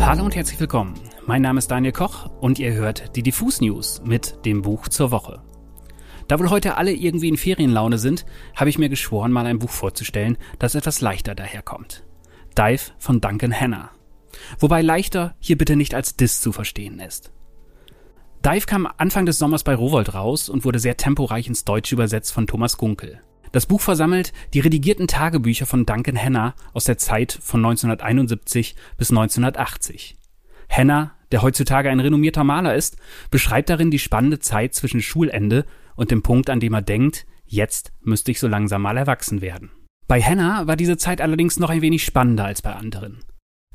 Hallo und herzlich willkommen. Mein Name ist Daniel Koch und ihr hört die Diffus News mit dem Buch zur Woche. Da wohl heute alle irgendwie in Ferienlaune sind, habe ich mir geschworen, mal ein Buch vorzustellen, das etwas leichter daherkommt. Dive von Duncan Hanna. Wobei leichter hier bitte nicht als Diss zu verstehen ist. Dive kam Anfang des Sommers bei Rowold raus und wurde sehr temporeich ins Deutsche übersetzt von Thomas Gunkel. Das Buch versammelt die redigierten Tagebücher von Duncan Hanna aus der Zeit von 1971 bis 1980. Hanna, der heutzutage ein renommierter Maler ist, beschreibt darin die spannende Zeit zwischen Schulende und dem Punkt, an dem er denkt, jetzt müsste ich so langsam mal erwachsen werden. Bei Hanna war diese Zeit allerdings noch ein wenig spannender als bei anderen.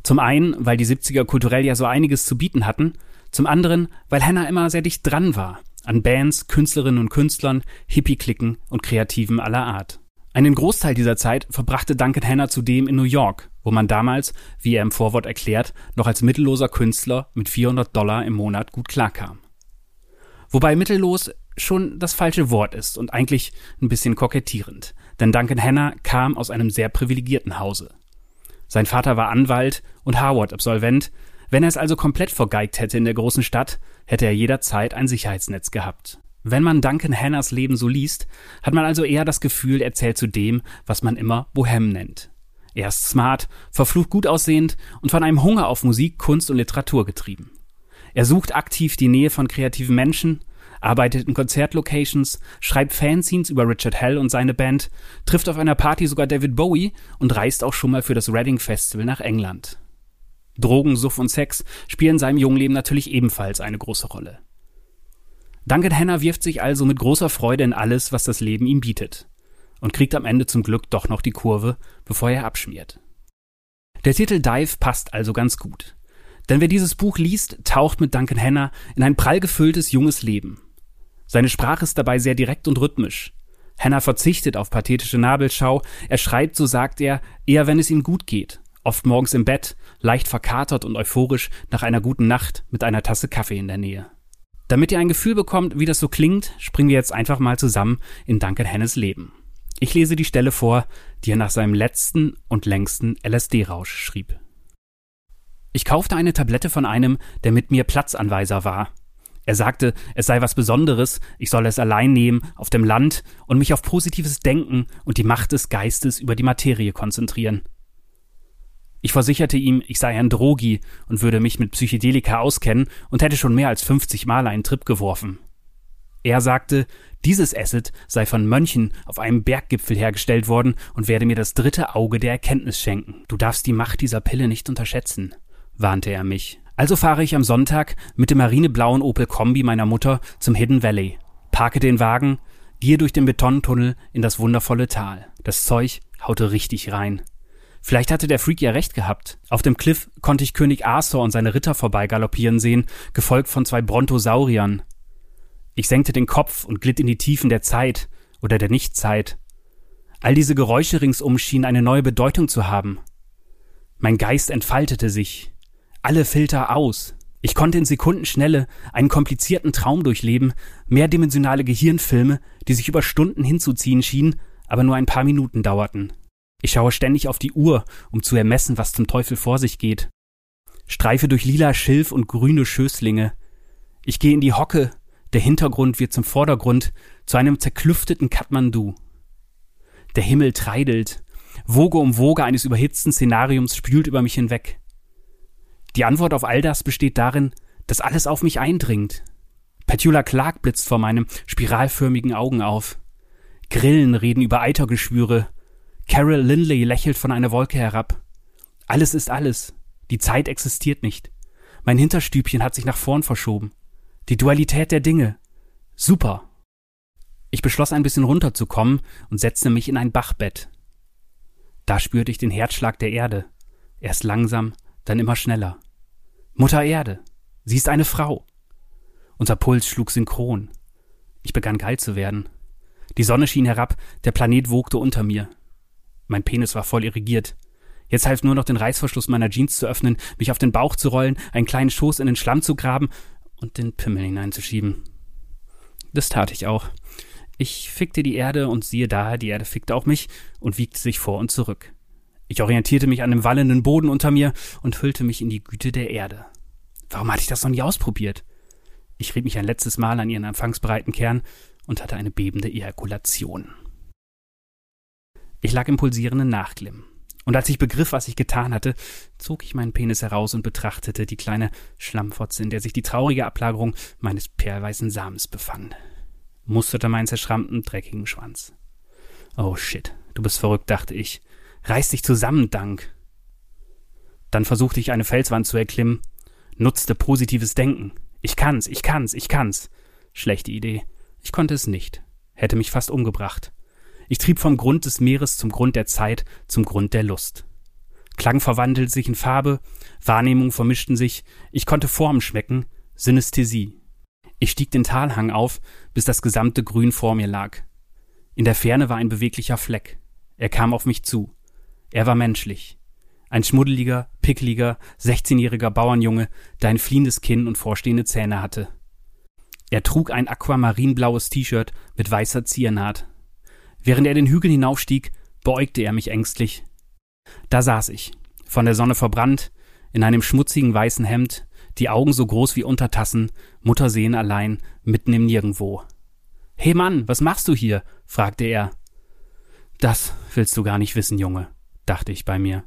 Zum einen, weil die 70er kulturell ja so einiges zu bieten hatten, zum anderen, weil Hanna immer sehr dicht dran war an Bands, Künstlerinnen und Künstlern, Hippie-Klicken und Kreativen aller Art. Einen Großteil dieser Zeit verbrachte Duncan Hanna zudem in New York, wo man damals, wie er im Vorwort erklärt, noch als mittelloser Künstler mit 400 Dollar im Monat gut klarkam. Wobei mittellos schon das falsche Wort ist und eigentlich ein bisschen kokettierend, denn Duncan Hanna kam aus einem sehr privilegierten Hause. Sein Vater war Anwalt und Harvard-Absolvent, wenn er es also komplett vergeigt hätte in der großen Stadt, hätte er jederzeit ein Sicherheitsnetz gehabt. Wenn man Duncan Hanners Leben so liest, hat man also eher das Gefühl, er zählt zu dem, was man immer Bohem nennt. Er ist smart, verflucht gut aussehend und von einem Hunger auf Musik, Kunst und Literatur getrieben. Er sucht aktiv die Nähe von kreativen Menschen, arbeitet in Konzertlocations, schreibt Fanzines über Richard Hell und seine Band, trifft auf einer Party sogar David Bowie und reist auch schon mal für das Reading Festival nach England. Drogen, Suff und Sex spielen in seinem jungen Leben natürlich ebenfalls eine große Rolle. Duncan Hanna wirft sich also mit großer Freude in alles, was das Leben ihm bietet und kriegt am Ende zum Glück doch noch die Kurve, bevor er abschmiert. Der Titel Dive passt also ganz gut. Denn wer dieses Buch liest, taucht mit Duncan Hanna in ein prall gefülltes junges Leben. Seine Sprache ist dabei sehr direkt und rhythmisch. Hanna verzichtet auf pathetische Nabelschau, er schreibt, so sagt er, eher wenn es ihm gut geht oft morgens im Bett, leicht verkatert und euphorisch nach einer guten Nacht mit einer Tasse Kaffee in der Nähe. Damit ihr ein Gefühl bekommt, wie das so klingt, springen wir jetzt einfach mal zusammen in Duncan Hennes Leben. Ich lese die Stelle vor, die er nach seinem letzten und längsten LSD-Rausch schrieb. Ich kaufte eine Tablette von einem, der mit mir Platzanweiser war. Er sagte, es sei was Besonderes, ich solle es allein nehmen, auf dem Land und mich auf positives Denken und die Macht des Geistes über die Materie konzentrieren. Ich versicherte ihm, ich sei ein Drogi und würde mich mit Psychedelika auskennen und hätte schon mehr als 50 Mal einen Trip geworfen. Er sagte, dieses Acid sei von Mönchen auf einem Berggipfel hergestellt worden und werde mir das dritte Auge der Erkenntnis schenken. Du darfst die Macht dieser Pille nicht unterschätzen, warnte er mich. Also fahre ich am Sonntag mit dem marineblauen Opel Kombi meiner Mutter zum Hidden Valley, parke den Wagen, gehe durch den Betontunnel in das wundervolle Tal. Das Zeug haute richtig rein. Vielleicht hatte der Freak ja recht gehabt. Auf dem Cliff konnte ich König Arthur und seine Ritter vorbeigaloppieren sehen, gefolgt von zwei Brontosauriern. Ich senkte den Kopf und glitt in die Tiefen der Zeit oder der Nichtzeit. All diese Geräusche ringsum schienen eine neue Bedeutung zu haben. Mein Geist entfaltete sich. Alle Filter aus. Ich konnte in Sekundenschnelle einen komplizierten Traum durchleben, mehrdimensionale Gehirnfilme, die sich über Stunden hinzuziehen schienen, aber nur ein paar Minuten dauerten. Ich schaue ständig auf die Uhr, um zu ermessen, was zum Teufel vor sich geht. Streife durch lila Schilf und grüne Schößlinge. Ich gehe in die Hocke, der Hintergrund wird zum Vordergrund, zu einem zerklüfteten Kathmandu. Der Himmel treidelt, Woge um Woge eines überhitzten Szenariums spült über mich hinweg. Die Antwort auf all das besteht darin, dass alles auf mich eindringt. Petula Clark blitzt vor meinem spiralförmigen Augen auf. Grillen reden über Eitergeschwüre, Carol Lindley lächelt von einer Wolke herab. Alles ist alles. Die Zeit existiert nicht. Mein Hinterstübchen hat sich nach vorn verschoben. Die Dualität der Dinge. Super. Ich beschloss ein bisschen runterzukommen und setzte mich in ein Bachbett. Da spürte ich den Herzschlag der Erde. Erst langsam, dann immer schneller. Mutter Erde, sie ist eine Frau. Unser Puls schlug synchron. Ich begann geil zu werden. Die Sonne schien herab, der Planet wogte unter mir. Mein Penis war voll irrigiert. Jetzt half nur noch den Reißverschluss meiner Jeans zu öffnen, mich auf den Bauch zu rollen, einen kleinen Schoß in den Schlamm zu graben und den Pimmel hineinzuschieben. Das tat ich auch. Ich fickte die Erde und siehe da, die Erde fickte auch mich und wiegte sich vor und zurück. Ich orientierte mich an dem wallenden Boden unter mir und hüllte mich in die Güte der Erde. Warum hatte ich das noch nie ausprobiert? Ich rieb mich ein letztes Mal an ihren empfangsbereiten Kern und hatte eine bebende Ejakulation. Ich lag im pulsierenden Nachglimmen. Und als ich begriff, was ich getan hatte, zog ich meinen Penis heraus und betrachtete die kleine Schlammfotze, in der sich die traurige Ablagerung meines perlweißen Samens befand. Musterte meinen zerschrammten, dreckigen Schwanz. Oh shit, du bist verrückt, dachte ich. Reiß dich zusammen, Dank. Dann versuchte ich eine Felswand zu erklimmen, nutzte positives Denken. Ich kann's, ich kann's, ich kann's. Schlechte Idee. Ich konnte es nicht. Hätte mich fast umgebracht. Ich trieb vom Grund des Meeres zum Grund der Zeit, zum Grund der Lust. Klang verwandelte sich in Farbe, Wahrnehmung vermischten sich, ich konnte Formen schmecken, Synästhesie. Ich stieg den Talhang auf, bis das gesamte Grün vor mir lag. In der Ferne war ein beweglicher Fleck. Er kam auf mich zu. Er war menschlich. Ein schmuddeliger, pickliger, 16-jähriger Bauernjunge, der ein fliehendes Kinn und vorstehende Zähne hatte. Er trug ein aquamarinblaues T-Shirt mit weißer Ziernaht, Während er den Hügel hinaufstieg, beäugte er mich ängstlich. Da saß ich, von der Sonne verbrannt, in einem schmutzigen weißen Hemd, die Augen so groß wie Untertassen, Muttersehen allein, mitten im Nirgendwo. Hey Mann, was machst du hier? fragte er. Das willst du gar nicht wissen, Junge, dachte ich bei mir.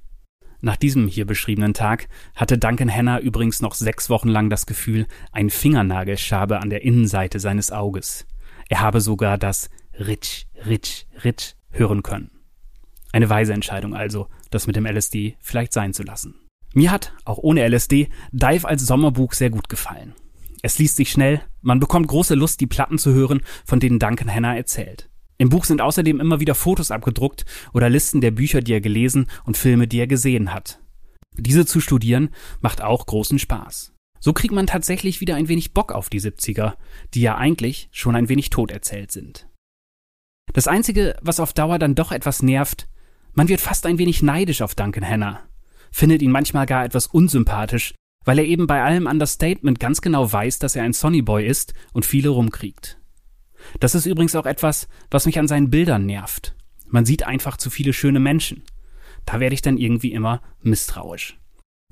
Nach diesem hier beschriebenen Tag hatte Duncan Henner übrigens noch sechs Wochen lang das Gefühl, ein Fingernagel schabe an der Innenseite seines Auges. Er habe sogar das Ritsch, Ritsch, Ritsch hören können. Eine weise Entscheidung also, das mit dem LSD vielleicht sein zu lassen. Mir hat, auch ohne LSD, Dive als Sommerbuch sehr gut gefallen. Es liest sich schnell, man bekommt große Lust, die Platten zu hören, von denen Duncan Hanna erzählt. Im Buch sind außerdem immer wieder Fotos abgedruckt oder Listen der Bücher, die er gelesen und Filme, die er gesehen hat. Diese zu studieren macht auch großen Spaß. So kriegt man tatsächlich wieder ein wenig Bock auf die 70er, die ja eigentlich schon ein wenig tot erzählt sind. Das Einzige, was auf Dauer dann doch etwas nervt, man wird fast ein wenig neidisch auf Duncan Hanna, findet ihn manchmal gar etwas unsympathisch, weil er eben bei allem Understatement ganz genau weiß, dass er ein Sonnyboy ist und viele rumkriegt. Das ist übrigens auch etwas, was mich an seinen Bildern nervt. Man sieht einfach zu viele schöne Menschen. Da werde ich dann irgendwie immer misstrauisch.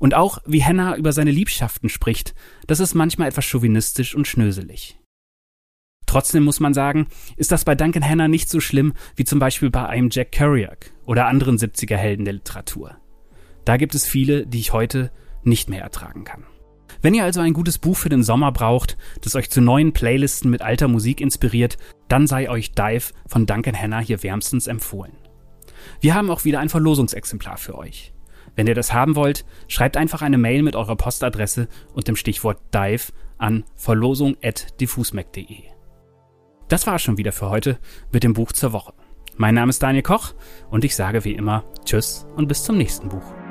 Und auch, wie Hannah über seine Liebschaften spricht, das ist manchmal etwas chauvinistisch und schnöselig. Trotzdem muss man sagen, ist das bei Duncan Hanna nicht so schlimm wie zum Beispiel bei einem Jack Kerouac oder anderen 70er Helden der Literatur. Da gibt es viele, die ich heute nicht mehr ertragen kann. Wenn ihr also ein gutes Buch für den Sommer braucht, das euch zu neuen Playlisten mit alter Musik inspiriert, dann sei euch Dive von Duncan Hanna hier wärmstens empfohlen. Wir haben auch wieder ein Verlosungsexemplar für euch. Wenn ihr das haben wollt, schreibt einfach eine Mail mit eurer Postadresse und dem Stichwort Dive an verlosung.diffusmac.de. Das war schon wieder für heute mit dem Buch zur Woche. Mein Name ist Daniel Koch und ich sage wie immer Tschüss und bis zum nächsten Buch.